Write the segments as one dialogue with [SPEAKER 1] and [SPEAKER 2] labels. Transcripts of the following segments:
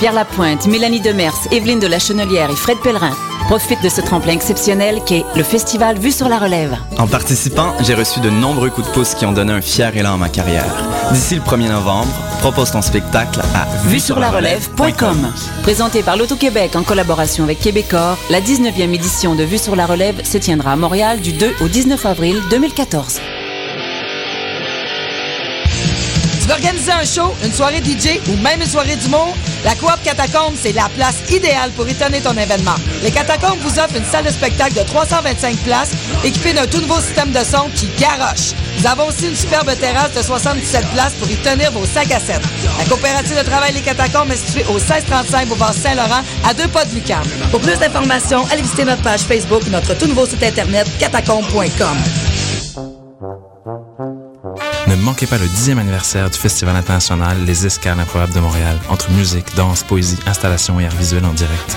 [SPEAKER 1] Pierre Lapointe, Mélanie Demers, Evelyne de la Chenelière et Fred Pellerin profitent de ce tremplin exceptionnel qu'est le festival Vue sur la Relève.
[SPEAKER 2] En participant, j'ai reçu de nombreux coups de pouce qui ont donné un fier élan à ma carrière. D'ici le 1er novembre, propose ton spectacle à
[SPEAKER 1] vue sur la relève.com. Présenté par l'Auto-Québec en collaboration avec Québecor, la 19e édition de Vue sur la Relève se tiendra à Montréal du 2 au 19 avril 2014.
[SPEAKER 3] Organiser un show, une soirée DJ ou même une soirée d'humour, la Coop Catacombe, c'est la place idéale pour étonner ton événement. Les Catacombes vous offrent une salle de spectacle de 325 places équipée d'un tout nouveau système de son qui garoche. Nous avons aussi une superbe terrasse de 77 places pour y tenir vos sacs à 7. La coopérative de travail Les Catacombes est située au 1635 Boulevard Saint-Laurent, à deux pas de Lucan. Pour plus d'informations, allez visiter notre page Facebook ou notre tout nouveau site internet catacombe.com.
[SPEAKER 4] Ne manquez pas le dixième anniversaire du Festival international Les Escales improbables de Montréal, entre musique, danse, poésie, installation et art visuel en direct.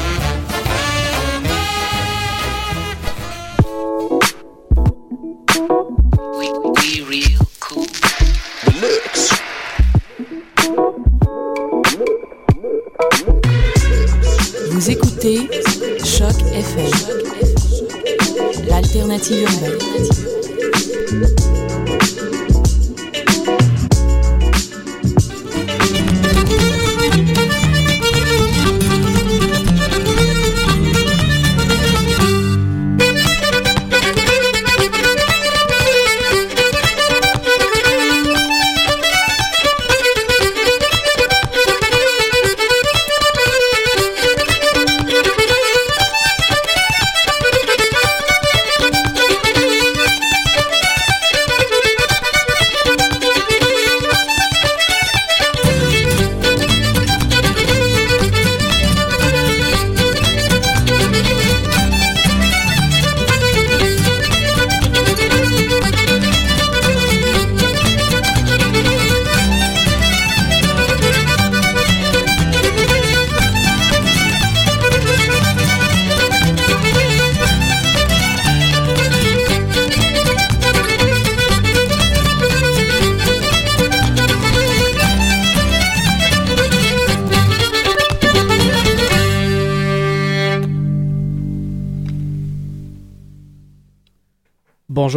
[SPEAKER 1] l'alternative urbaine.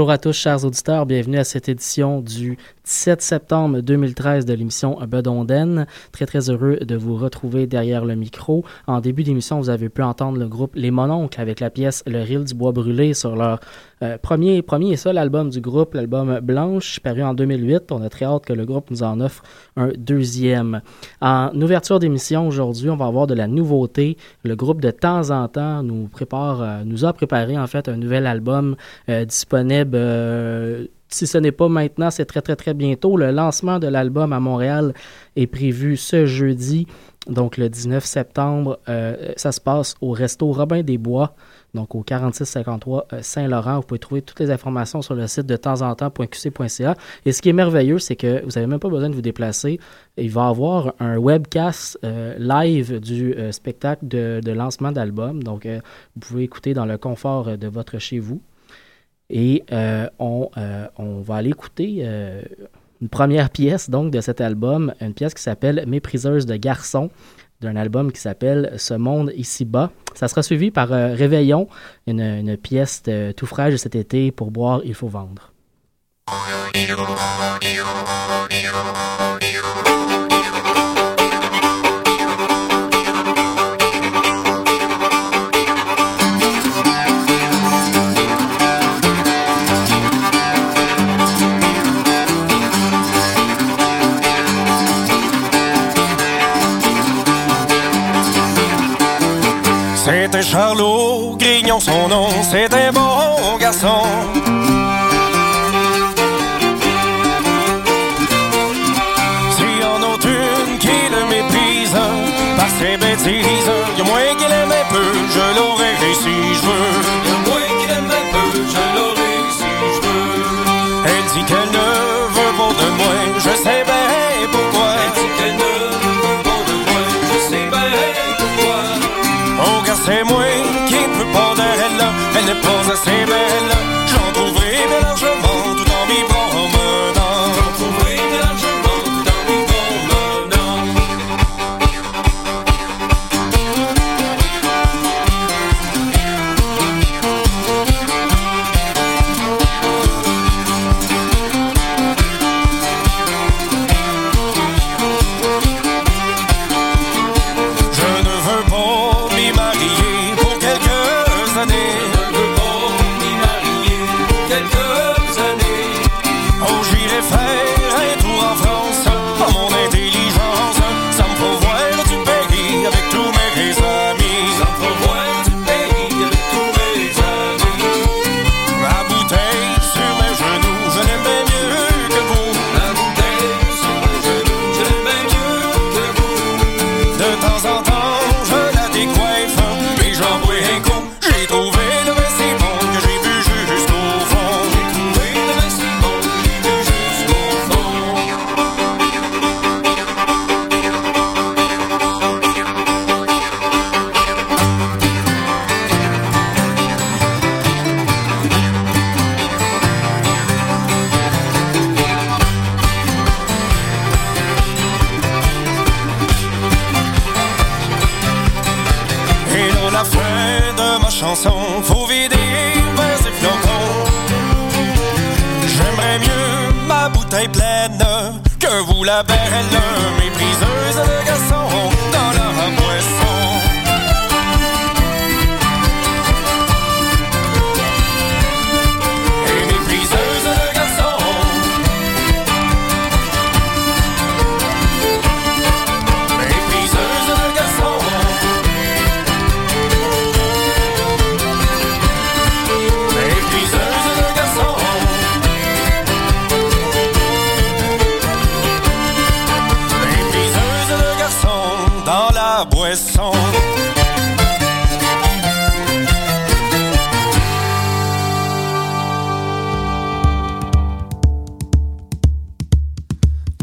[SPEAKER 5] Bonjour à tous, chers auditeurs. Bienvenue à cette édition du 17 septembre 2013 de l'émission Bedonden. Très, très heureux de vous retrouver derrière le micro. En début d'émission, vous avez pu entendre le groupe Les Mononcles avec la pièce Le Ril du Bois Brûlé sur leur euh, premier, premier et seul album du groupe, l'album Blanche, paru en 2008. On a très hâte que le groupe nous en offre un deuxième. En ouverture d'émission aujourd'hui, on va avoir de la nouveauté. Le groupe de temps en temps nous prépare, euh, nous a préparé en fait un nouvel album euh, disponible si ce n'est pas maintenant, c'est très très très bientôt. Le lancement de l'album à Montréal est prévu ce jeudi, donc le 19 septembre. ça se passe au resto Robin des Bois donc au 4653 euh, Saint-Laurent. Vous pouvez trouver toutes les informations sur le site de temps en temps.qc.ca. Et ce qui est merveilleux, c'est que vous n'avez même pas besoin de vous déplacer. Il va y avoir un webcast euh, live du euh, spectacle de, lancement d'album. Donc, vous pouvez écouter dans le confort de votre chez vous. Et on, on, va aller écouter une première pièce donc de cet album, une pièce qui s'appelle Mépriseuse de garçons d'un album qui s'appelle Ce monde ici-bas. Ça sera suivi par euh, Réveillon, une, pièce tout fraîche de cet été pour boire, il faut vendre.
[SPEAKER 6] C'est Charlot, Grignon son nom, c'était bon garçon. Si en a une qui le méprise par ses bêtises, y'a moins qu'il aime un peu, je l'aurais si je veux. Y'a moins qu'il aime un peu, je l'aurais si je veux. Elle dit qu'elle ne C'est moi qui peux pas d'elle là, elle n'est pas assez belle.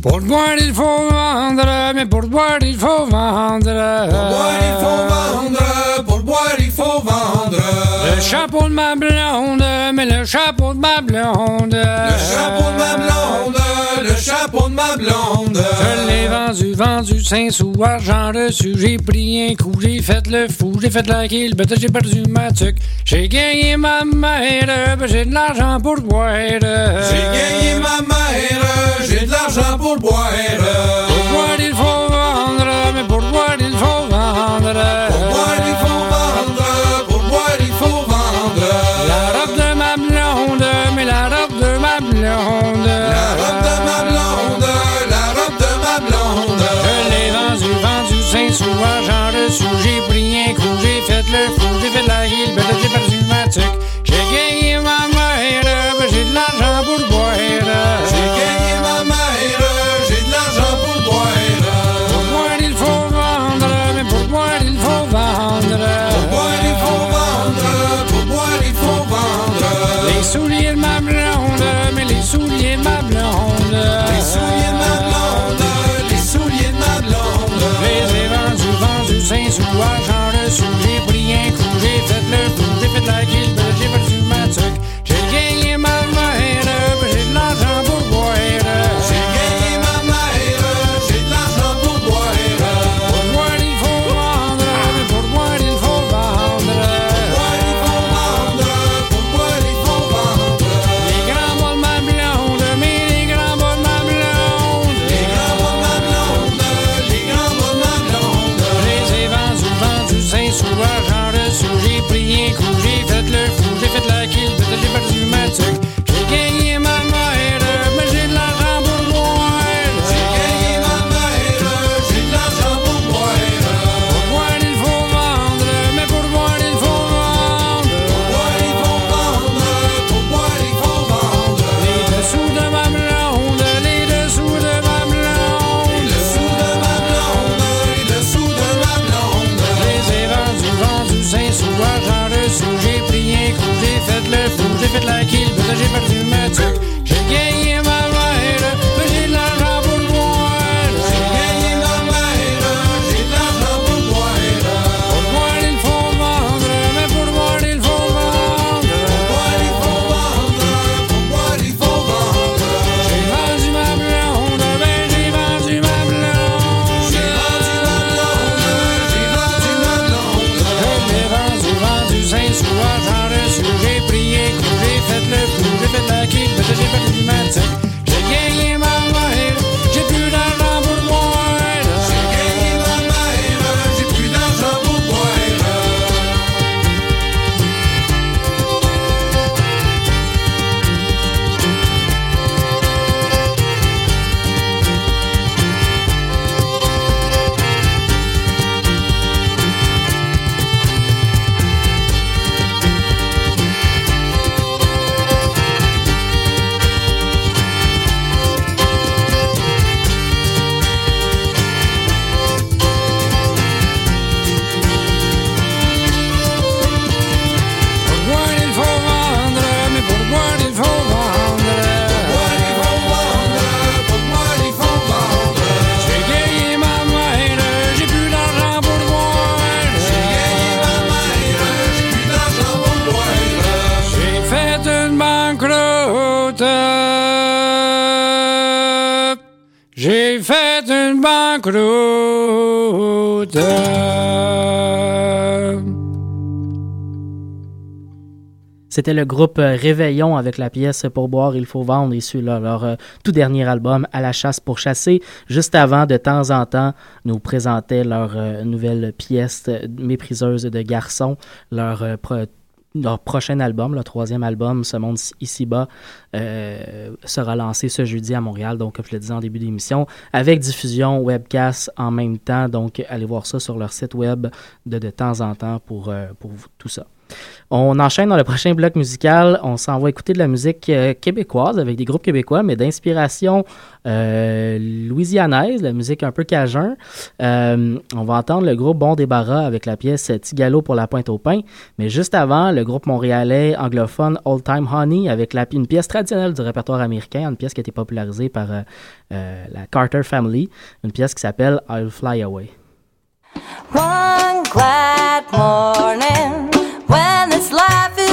[SPEAKER 7] Portboardies voor anderen, met
[SPEAKER 8] portboardies voor anderen. Portboardies voor anderen, portboardies voor anderen.
[SPEAKER 7] Le chapeau de ma blonde, mais le chapeau de ma blonde.
[SPEAKER 8] Le chapeau de ma blonde chapeau de ma blonde.
[SPEAKER 7] Je l'ai vendu, vendu, cinq sous j'en reçu. J'ai pris un coup, j'ai fait le fou, j'ai fait la kill, peut j'ai perdu ma tuque. J'ai gagné ma mère, ben, j'ai de l'argent pour boire.
[SPEAKER 8] J'ai gagné ma mère, j'ai de l'argent pour boire.
[SPEAKER 7] Pour boire, il faut J'ai fait une banqueroute.
[SPEAKER 5] C'était le groupe euh, Réveillon avec la pièce Pour boire, il faut vendre, issu de leur euh, tout dernier album À la chasse pour chasser. Juste avant, de temps en temps, nous présentaient leur euh, nouvelle pièce Mépriseuse de garçons, leur, euh, leur prochain album, le troisième album, Ce monde ici-bas, euh, sera lancé ce jeudi à Montréal, donc comme je le disais en début d'émission, avec diffusion webcast en même temps. Donc, allez voir ça sur leur site web de, de temps en temps pour, euh, pour tout ça. On enchaîne dans le prochain bloc musical. On s'en va écouter de la musique euh, québécoise avec des groupes québécois, mais d'inspiration euh, louisianaise, la musique un peu cajun. Euh, on va entendre le groupe Bon Débarras avec la pièce Tigalo pour la pointe au pain. Mais juste avant, le groupe montréalais anglophone Old Time Honey avec la, une pièce traditionnelle du répertoire américain, une pièce qui a été popularisée par la Carter Family, une pièce qui s'appelle I'll Fly Away.
[SPEAKER 9] When this life is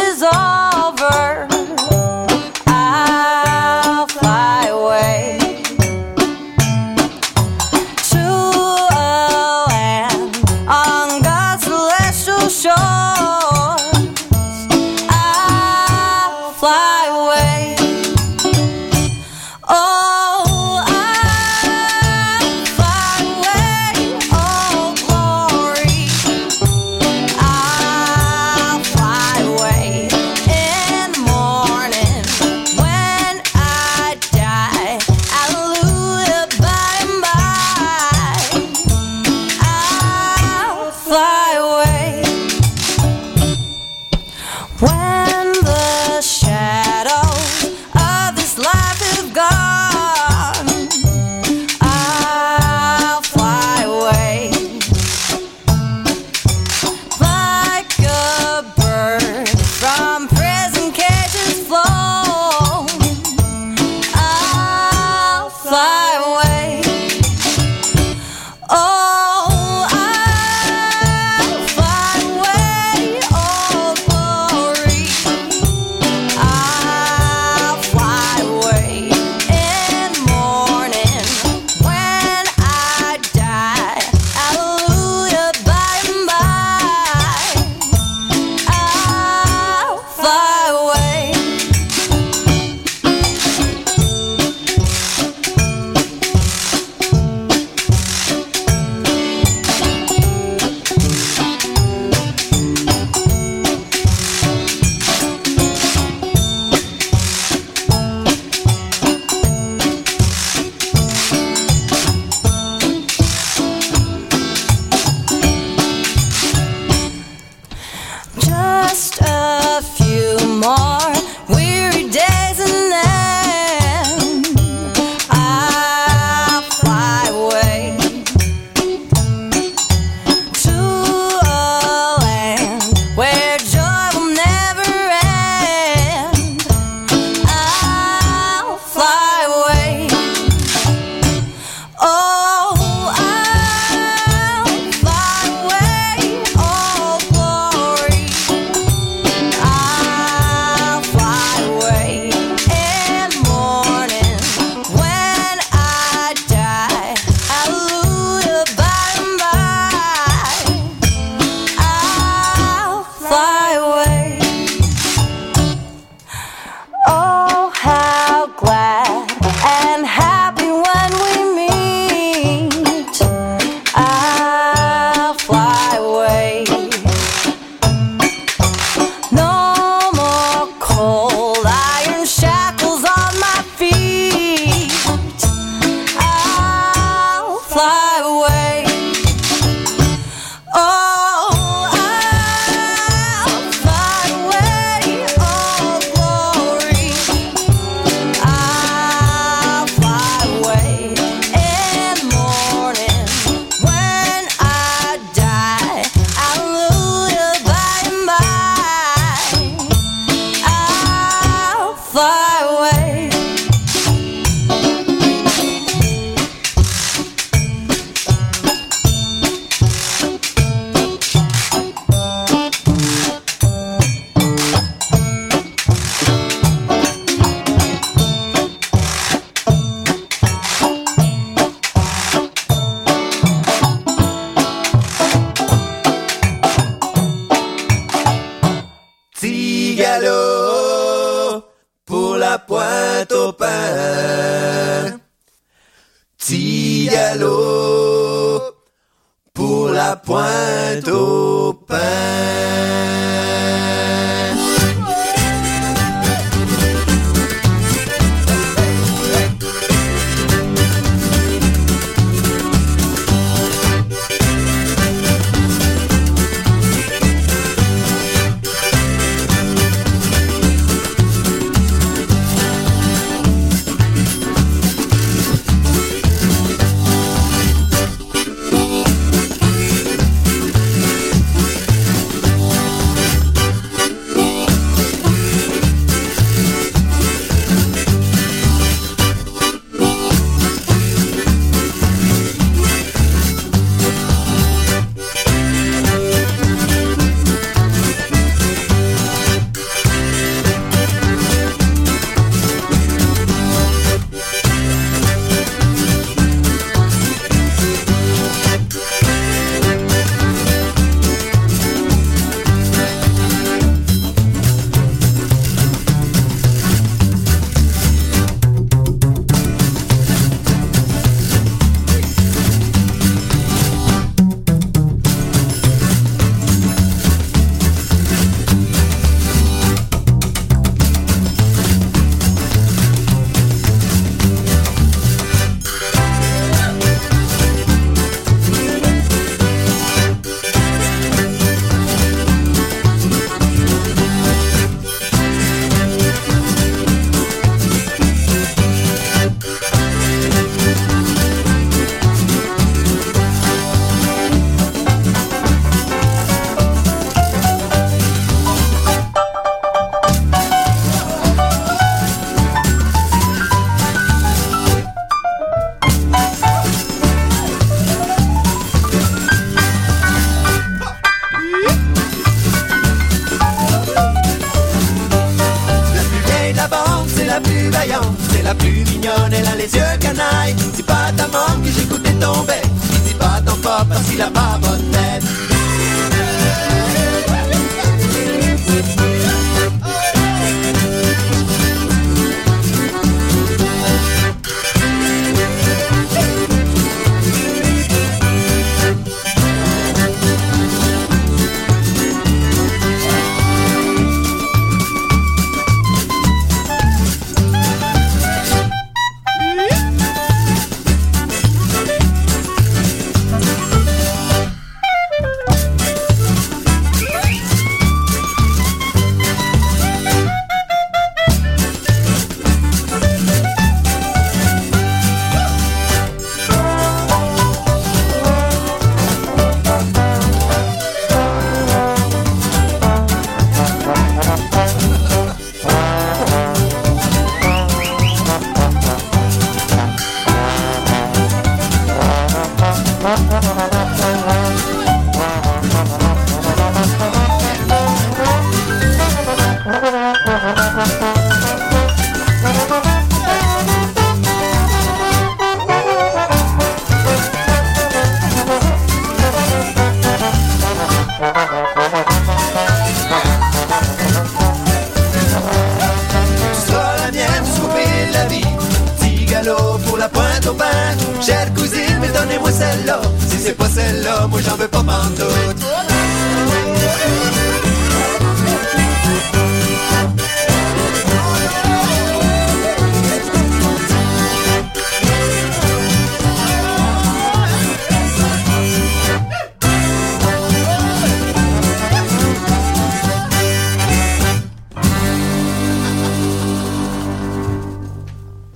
[SPEAKER 10] c'est la plus mignonne, elle a les yeux canailles. C'est pas ta maman que j'écoutais ton bec, dis pas ton papa parce qu'il a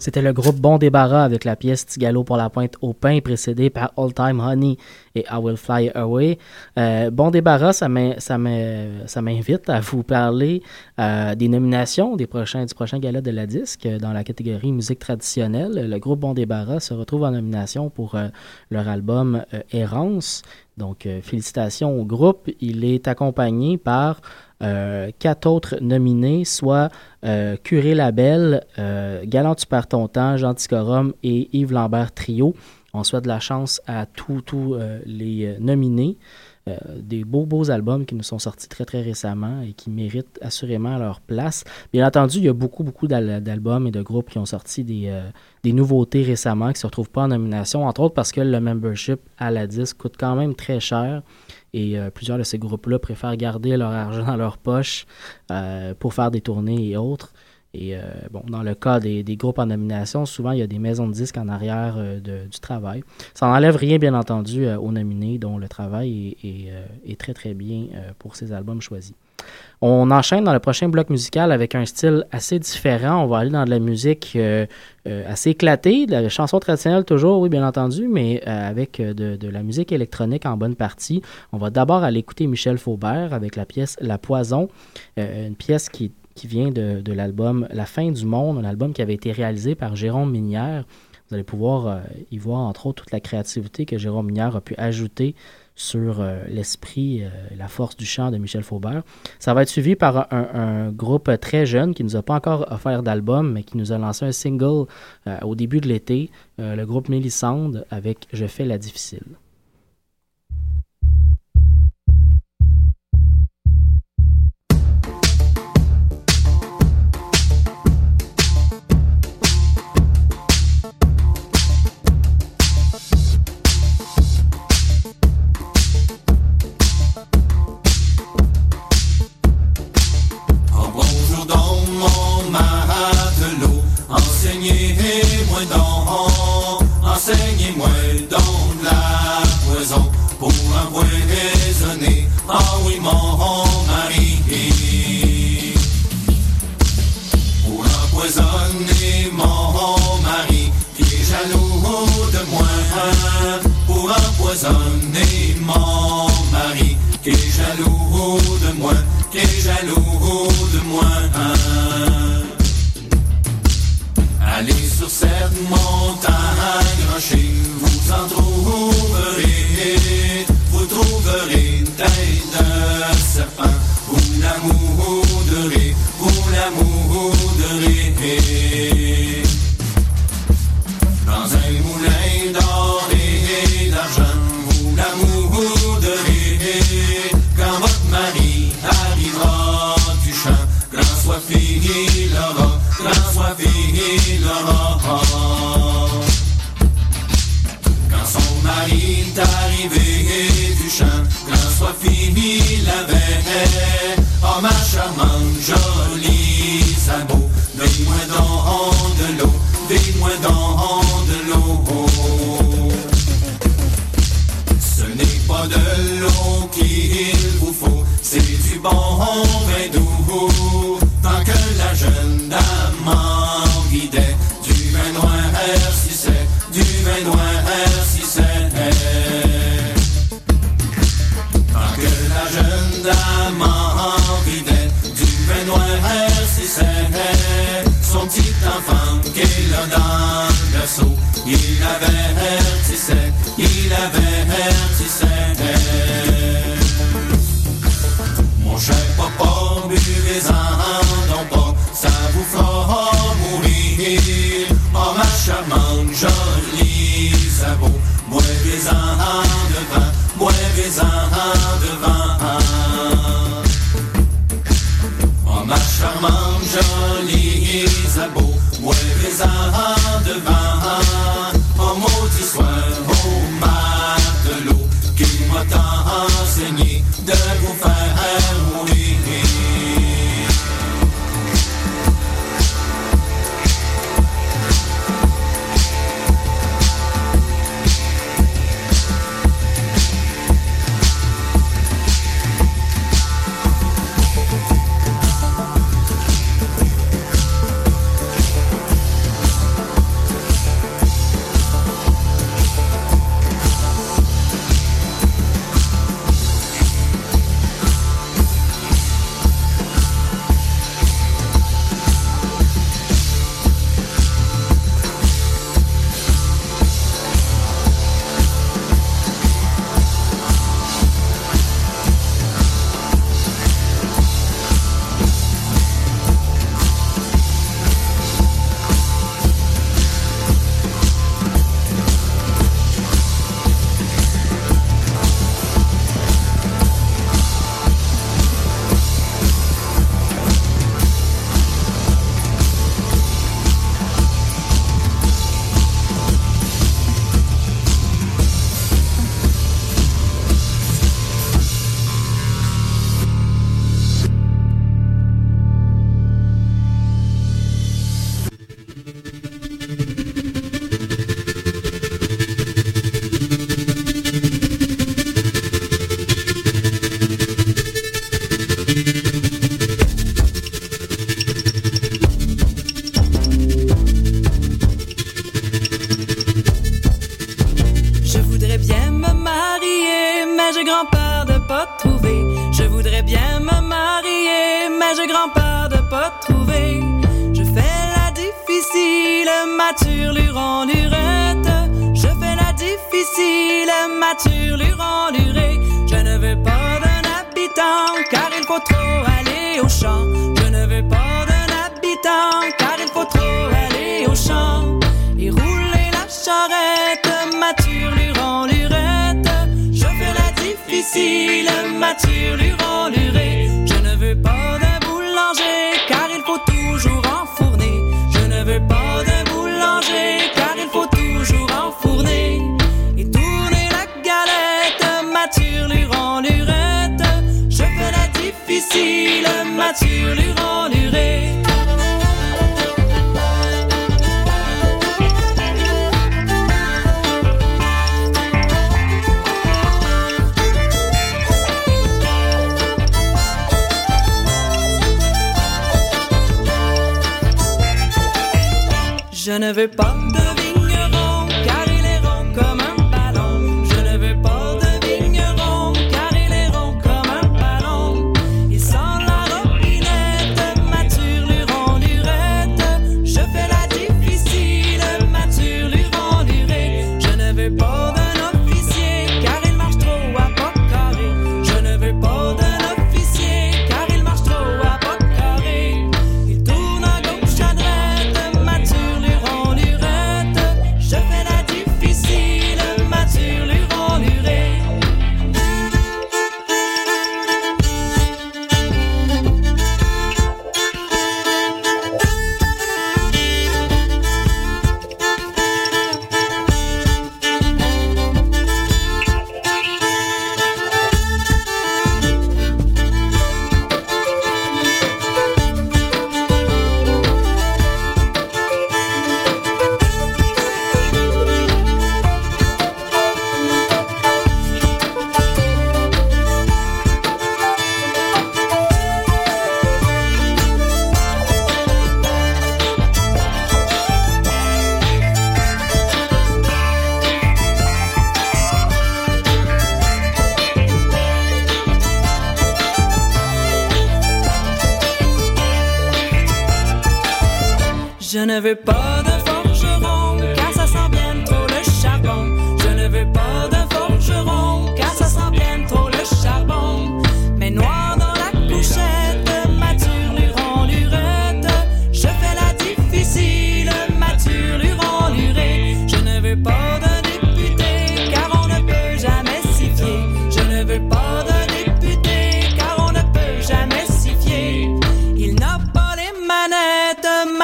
[SPEAKER 5] C'était le groupe Bon Débarras avec la pièce Tigalo pour la pointe au pain, précédée par All Time Honey et I Will Fly Away. Euh, bon Débarras, ça m'in- ça m'in- ça m'invite à vous parler euh, des nominations des prochains, du prochain gala de la disque dans la catégorie musique traditionnelle. Le groupe Bon Débarras se retrouve en nomination pour euh, leur album Errance. Donc, félicitations au groupe. Il est accompagné par quatre autres nominés, soit euh, Curé Labelle, euh, Galant Tu perds ton temps, Jean Ticorum et Yves Lambert Trio. On souhaite de la chance à tous euh, les euh, nominés.
[SPEAKER 11] euh, des beaux, beaux albums qui nous sont sortis très, très récemment et qui méritent assurément leur place. Bien entendu, il y a beaucoup, beaucoup d'al- d'albums et de groupes qui ont sorti des, euh, des nouveautés récemment qui ne se retrouvent pas en nomination, entre autres parce que le membership à la disque coûte quand même très cher. Et euh, plusieurs de ces groupes-là préfèrent garder leur argent dans leur poche euh, pour faire des tournées et autres. Et euh, bon, dans le cas des, groupes en nomination, souvent il y a des maisons de disques en arrière du travail. Ça n'enlève rien, bien entendu, aux nominés, dont le travail est, est, très très bien pour ces albums choisis. On enchaîne dans le prochain bloc musical avec un style assez différent. On va aller dans de la musique euh, euh, assez éclatée, de la chanson traditionnelle toujours, oui, bien entendu, mais euh, avec de, la musique électronique en bonne partie. On va d'abord aller écouter Michel Faubert avec la pièce La Poison, une pièce qui, vient de, de l'album La fin du monde, un album qui avait été réalisé par Jérôme Minière. Vous allez pouvoir y voir entre autres toute la créativité que Jérôme Minière a pu ajouter sur euh, l'esprit, euh, la force du chant de Michel Faubert. Ça va être suivi par un, groupe très jeune qui nous a pas encore offert d'album, mais qui nous a lancé un single euh, au début de l'été, euh, le groupe Mélissande avec
[SPEAKER 12] Je fais la difficile.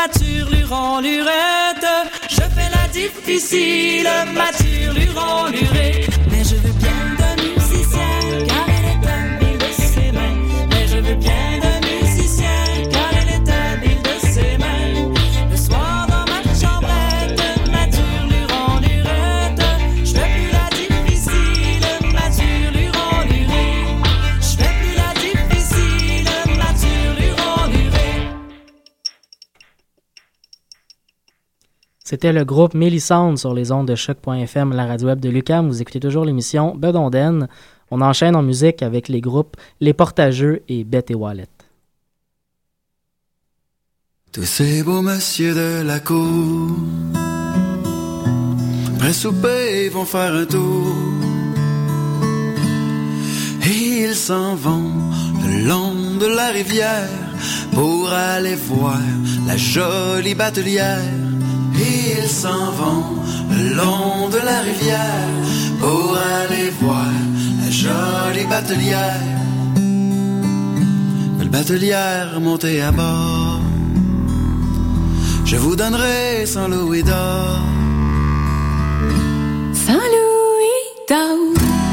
[SPEAKER 12] mature, lurant, lurette. Je fais la difficile, mature, lurant, lurée. Mais je veux
[SPEAKER 5] C'était le groupe Mélissande sur les ondes de choc.fm, la radio web de Lucam. Vous écoutez toujours l'émission Bedonden. On enchaîne en musique avec les groupes Les Portageux et Bête et Wallet.
[SPEAKER 8] Tous ces beaux messieurs de la cour, après souper, ils vont faire un tour. Et ils s'en vont le long de la rivière pour aller voir la jolie batelière ils s'en vont le long de la rivière pour aller voir la jolie batelière. Belle batelière, montez à bord. Je vous donnerai Saint Louis d'or.
[SPEAKER 13] Saint Louis d'or,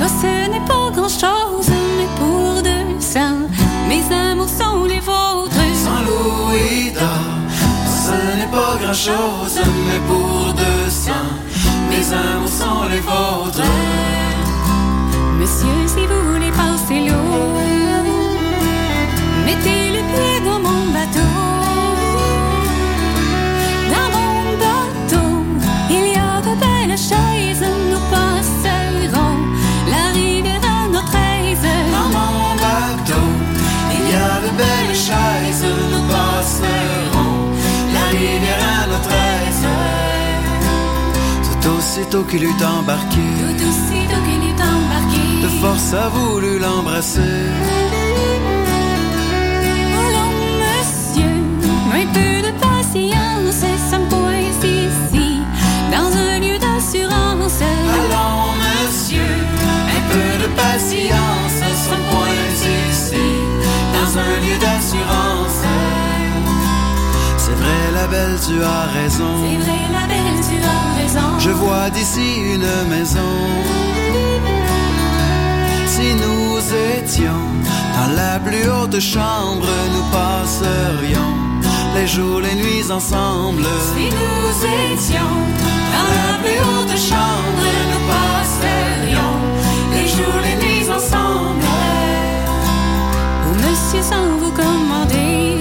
[SPEAKER 13] oh, ce n'est pas grand chose, mais pour deux saints, mes amours sont les vôtres.
[SPEAKER 8] Saint Louis d'or. Ce n'est pas grand chose, mais pour deux saints, mes amours sont les vôtres.
[SPEAKER 13] Monsieur, si vous voulez passer l'eau, mettez
[SPEAKER 8] aussitôt qu'il eut embarqué,
[SPEAKER 13] Tout aussitôt qu'il est embarqué.
[SPEAKER 8] de force a voulu l'embrasser.
[SPEAKER 13] Allons, monsieur, un peu de patience, ça me pointe ici, dans un lieu d'assurance.
[SPEAKER 8] Allons, monsieur, un peu de patience, ça me pointe ici, dans un lieu d'assurance. Vrai, la belle, tu as raison.
[SPEAKER 13] C'est vrai, la belle, tu as raison.
[SPEAKER 8] Je vois d'ici une maison. Si nous étions dans la plus haute chambre, nous passerions les jours, les nuits ensemble.
[SPEAKER 13] Si nous étions dans la plus haute chambre, nous passerions les jours, les nuits ensemble. Oh, monsieur, sans vous commander,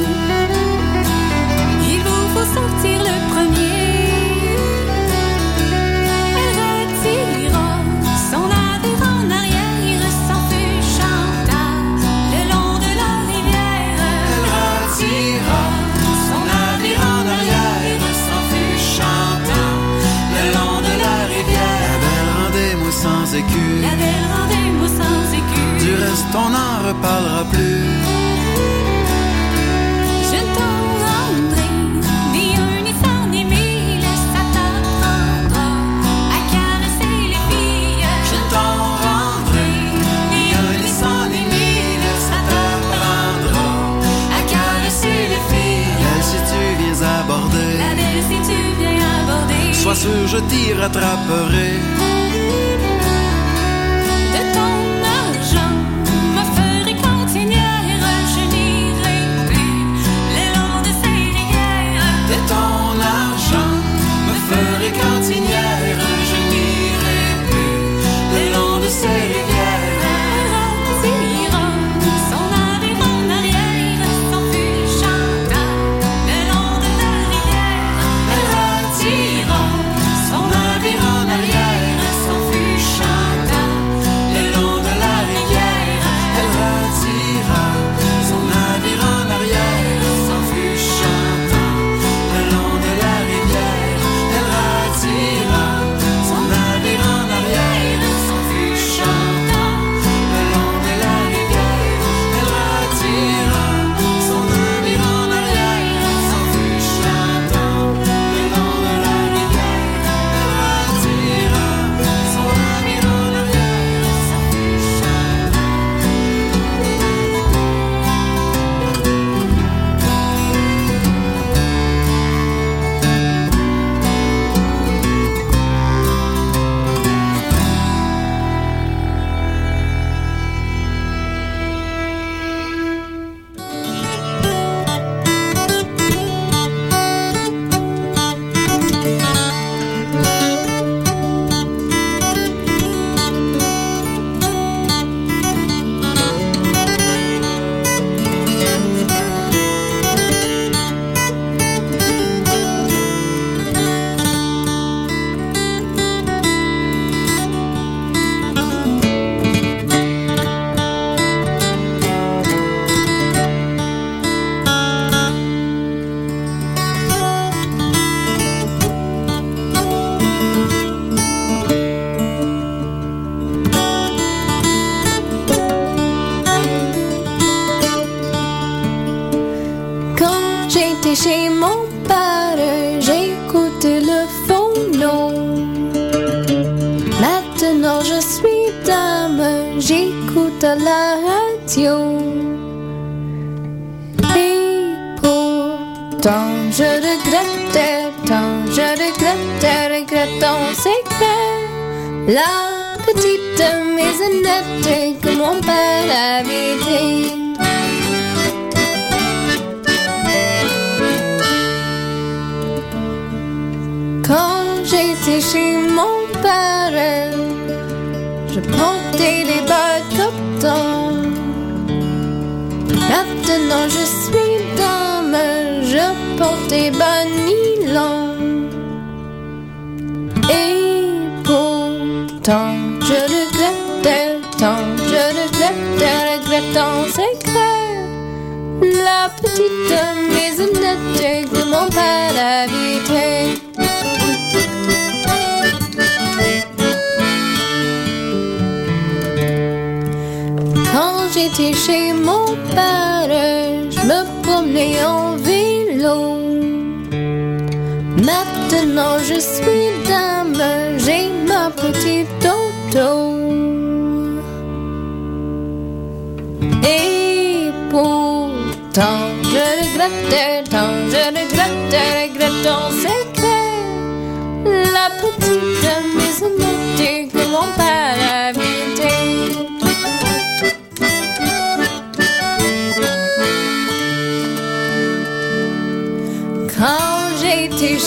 [SPEAKER 8] on n'en reparlera plus.
[SPEAKER 13] Je t'en rendrai ni un, ni ni mille. Ça t'apprendra à caresser les filles.
[SPEAKER 8] Je t'en rendrai ni un, ni cent, ni mille. Ça t'apprendra
[SPEAKER 13] à caresser les filles.
[SPEAKER 8] Belle, si tu viens aborder,
[SPEAKER 13] La belle, si tu viens aborder.
[SPEAKER 8] sois sûr, je t'y rattraperai.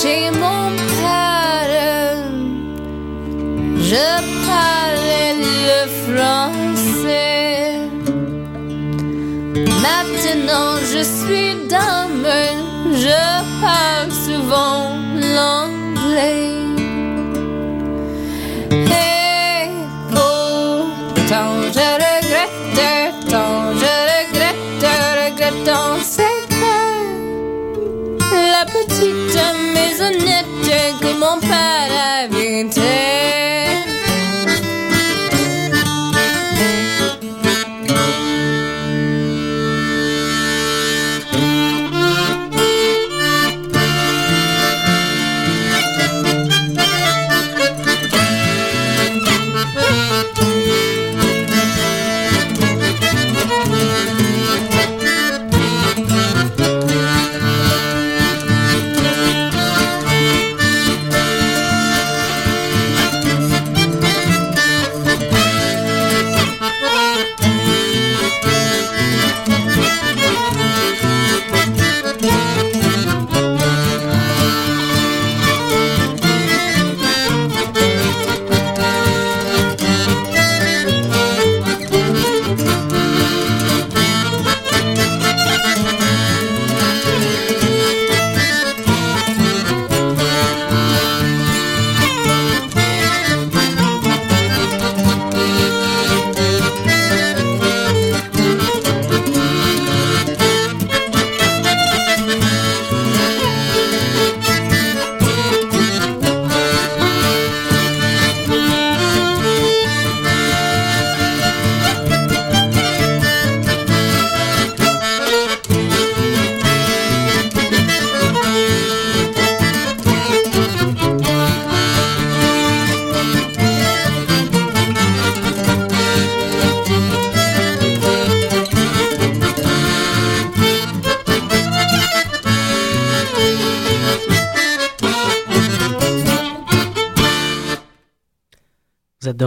[SPEAKER 9] Chez mon père, je parlais le français. Maintenant je suis dame, je parle souvent l'anglais. Mon père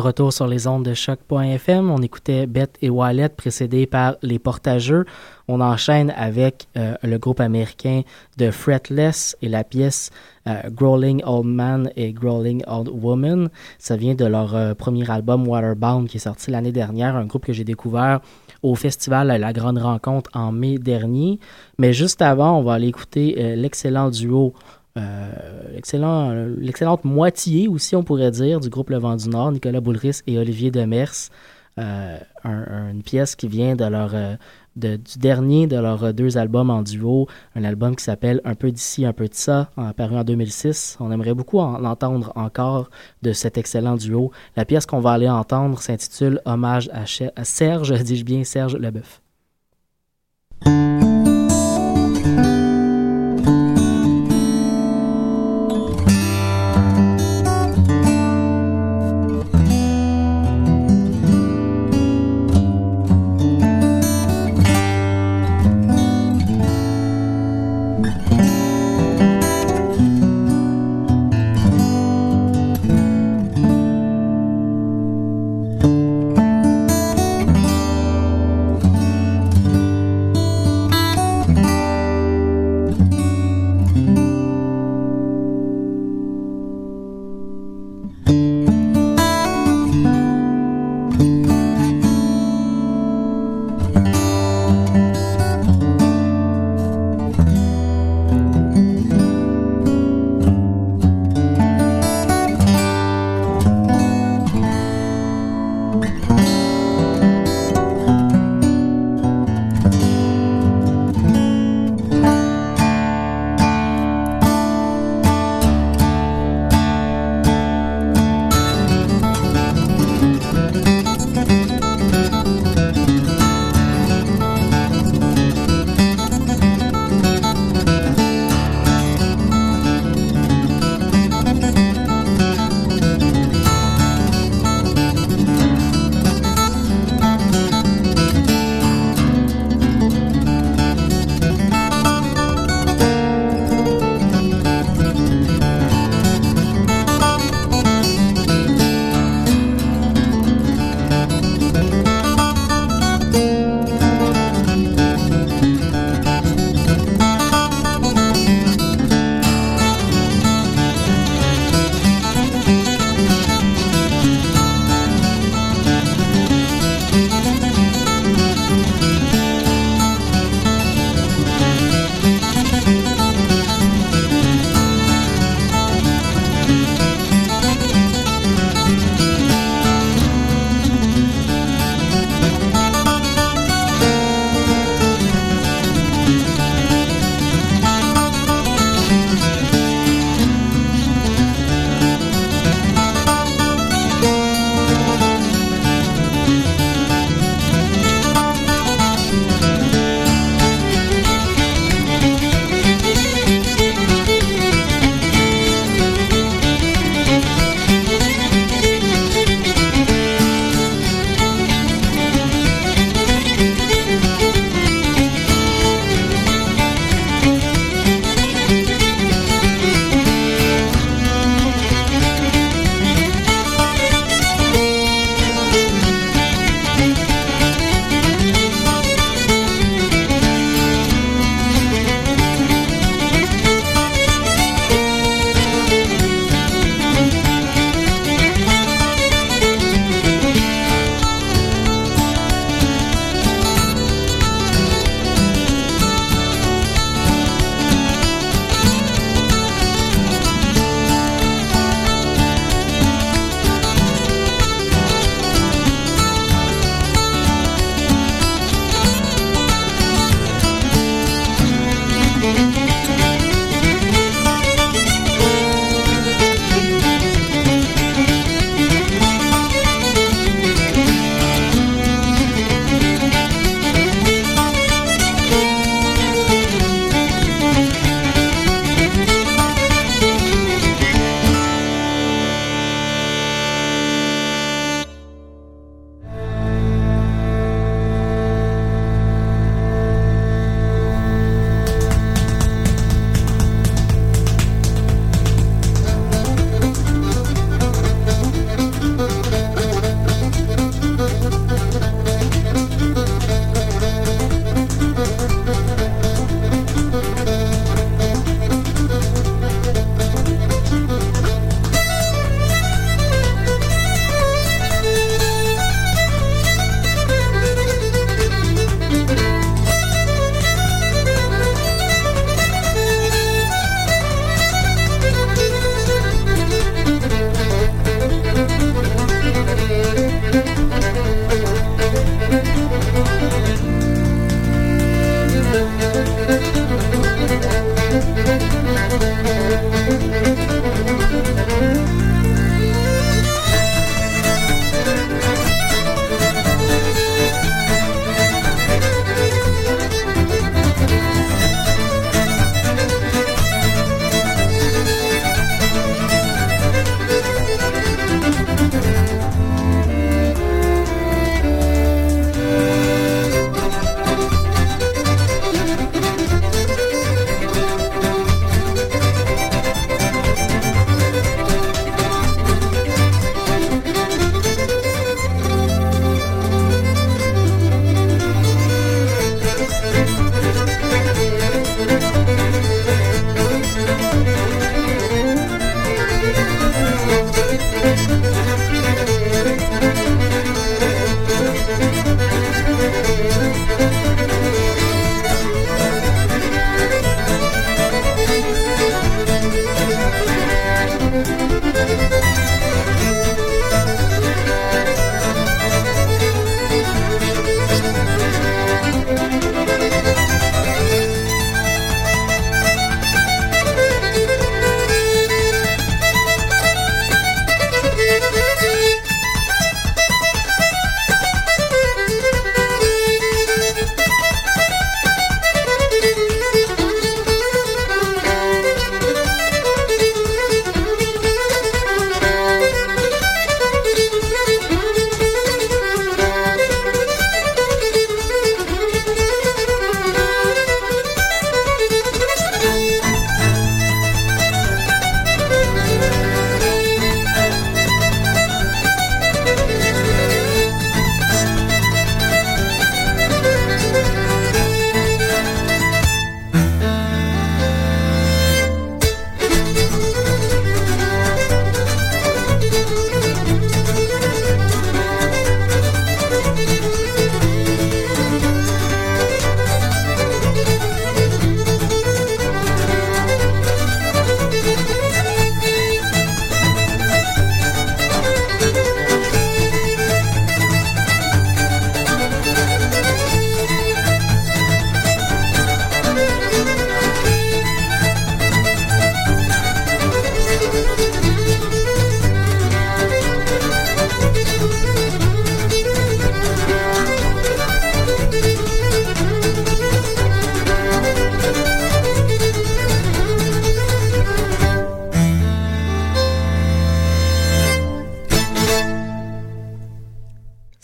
[SPEAKER 5] retour sur les ondes de choc.fm. On écoutait Beth et Wallet précédés par Les Portageux. On enchaîne avec euh, le groupe américain de Fretless et la pièce euh, Growling Old Man et Growling Old Woman. Ça vient de leur euh, premier album Waterbound qui est sorti l'année dernière, un groupe que j'ai découvert au festival La Grande Rencontre en mai dernier. Mais juste avant, on va aller écouter l'excellent duo euh, l'excellent, l'excellente moitié aussi, on pourrait dire, du groupe Le Vent du Nord, Nicolas Boulris et Olivier Demers. Euh, un- un- une pièce qui vient de leur, euh, du dernier de leurs euh, deux albums en duo, un album qui s'appelle Un peu d'ici, un peu de ça, en- paru en 2006. On aimerait beaucoup en entendre encore de cet excellent duo. La pièce qu'on va aller entendre s'intitule Hommage à, à Serge, dis-je bien Serge Leboeuf.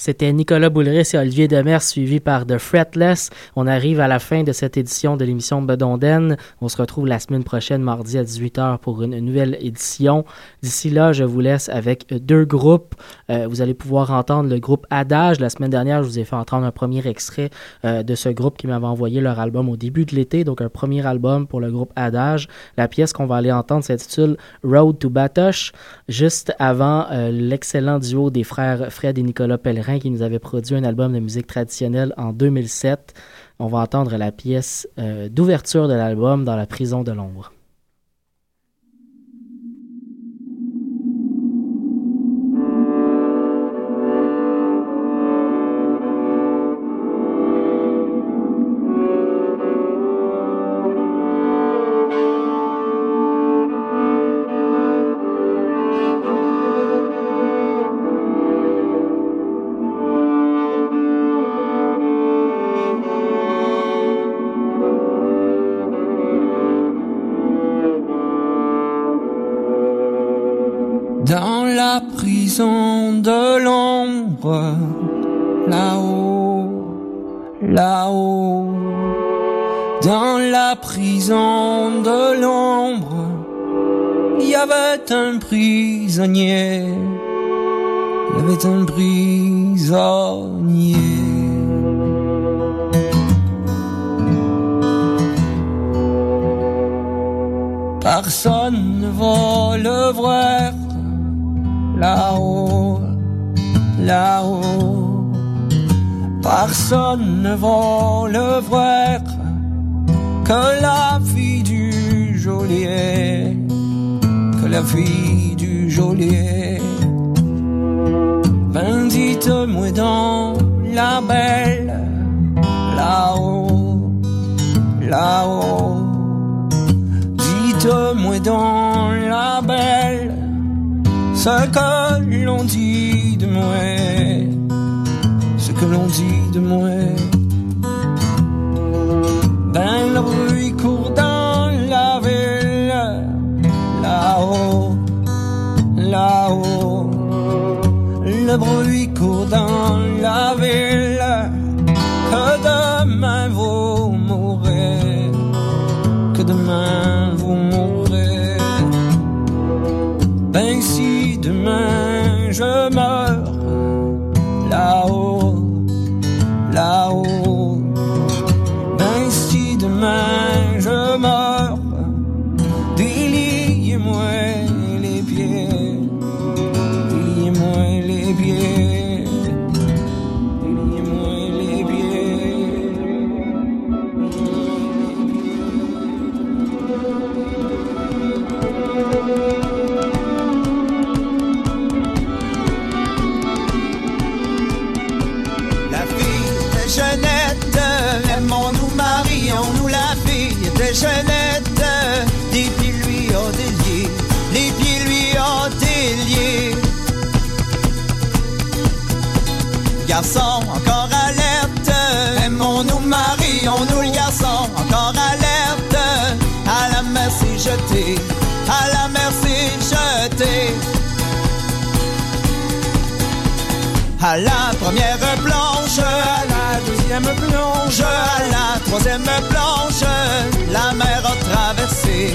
[SPEAKER 5] C'était Nicolas Boulris et Olivier Demers, suivi par The Fretless. On arrive à la fin de cette édition de l'émission Bedonden. On se retrouve la semaine prochaine, mardi à 18h, pour une nouvelle édition. D'ici là, je vous laisse avec deux groupes. Euh, vous allez pouvoir entendre le groupe Adage. La semaine dernière, je vous ai fait entendre un premier extrait euh, de ce groupe qui m'avait envoyé leur album au début de l'été, donc un premier album pour le groupe Adage. La pièce qu'on va aller entendre s'intitule Road to Batoche, juste avant euh, l'excellent duo des frères Fred et Nicolas Pellerin qui nous avait produit un album de musique traditionnelle en 2007. On va entendre la pièce euh, d'ouverture de l'album dans la prison de l'ombre.
[SPEAKER 14] Le bruit
[SPEAKER 15] à la troisième planche, la mer a traversé,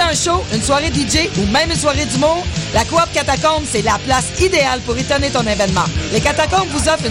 [SPEAKER 3] Un show, une soirée DJ ou même une soirée d'humour? La Coop Catacombe, c'est la place idéale pour étonner ton événement. Les Catacombes vous offrent